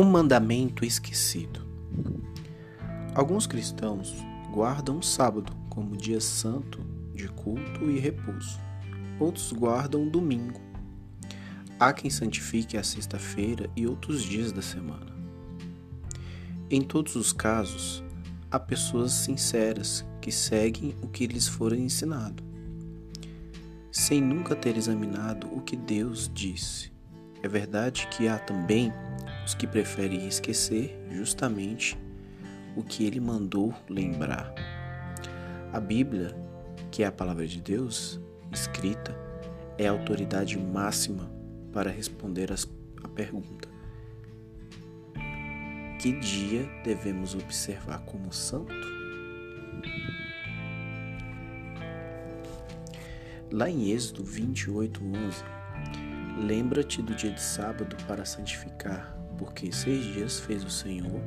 Um mandamento esquecido. Alguns cristãos guardam o sábado como dia santo de culto e repouso. Outros guardam o domingo. Há quem santifique a sexta-feira e outros dias da semana. Em todos os casos, há pessoas sinceras que seguem o que lhes for ensinado, sem nunca ter examinado o que Deus disse. É verdade que há também os que preferem esquecer justamente o que ele mandou lembrar. A Bíblia, que é a palavra de Deus escrita, é a autoridade máxima para responder a pergunta: Que dia devemos observar como santo? Lá em Êxodo 28, 11, lembra-te do dia de sábado para santificar porque seis dias fez o Senhor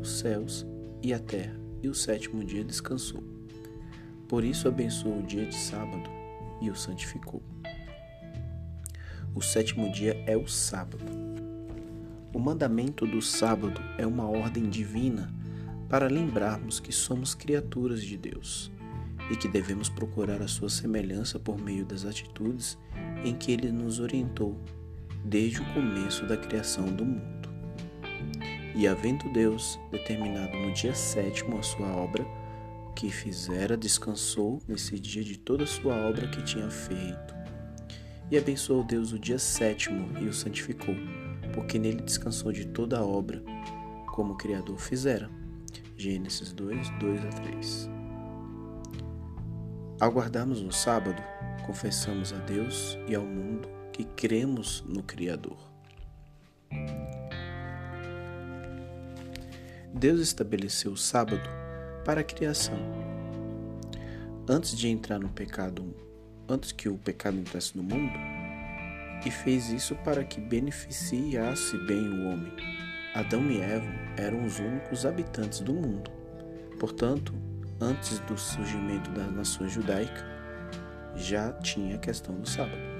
os céus e a terra, e o sétimo dia descansou. Por isso abençoou o dia de sábado e o santificou. O sétimo dia é o sábado. O mandamento do sábado é uma ordem divina para lembrarmos que somos criaturas de Deus e que devemos procurar a sua semelhança por meio das atitudes em que ele nos orientou desde o começo da criação do mundo. E havendo Deus determinado no dia sétimo a sua obra, que fizera, descansou nesse dia de toda a sua obra que tinha feito. E abençoou Deus o dia sétimo e o santificou, porque nele descansou de toda a obra, como o Criador fizera. Gênesis 2, 2 a 3. Ao o sábado, confessamos a Deus e ao mundo que cremos no Criador. Deus estabeleceu o sábado para a criação. Antes de entrar no pecado, antes que o pecado entrasse no mundo, e fez isso para que beneficiasse bem o homem. Adão e Eva eram os únicos habitantes do mundo. Portanto, antes do surgimento da nação judaica, já tinha a questão do sábado.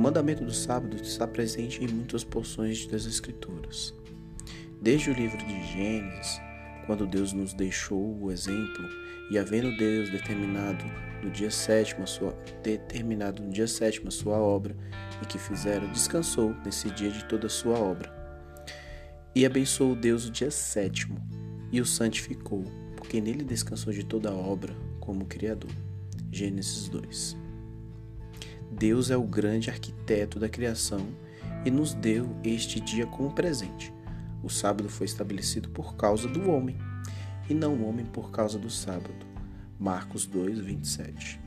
O mandamento do sábado está presente em muitas porções das Escrituras. Desde o livro de Gênesis, quando Deus nos deixou o exemplo, e havendo Deus determinado no dia sétimo a sua determinado no dia sétimo sua obra, e que fizeram, descansou nesse dia de toda a sua obra. E abençoou Deus o dia sétimo, e o santificou, porque nele descansou de toda a obra como Criador. Gênesis 2. Deus é o grande arquiteto da criação e nos deu este dia como presente o sábado foi estabelecido por causa do homem, e não o homem por causa do sábado. Marcos 2, 27.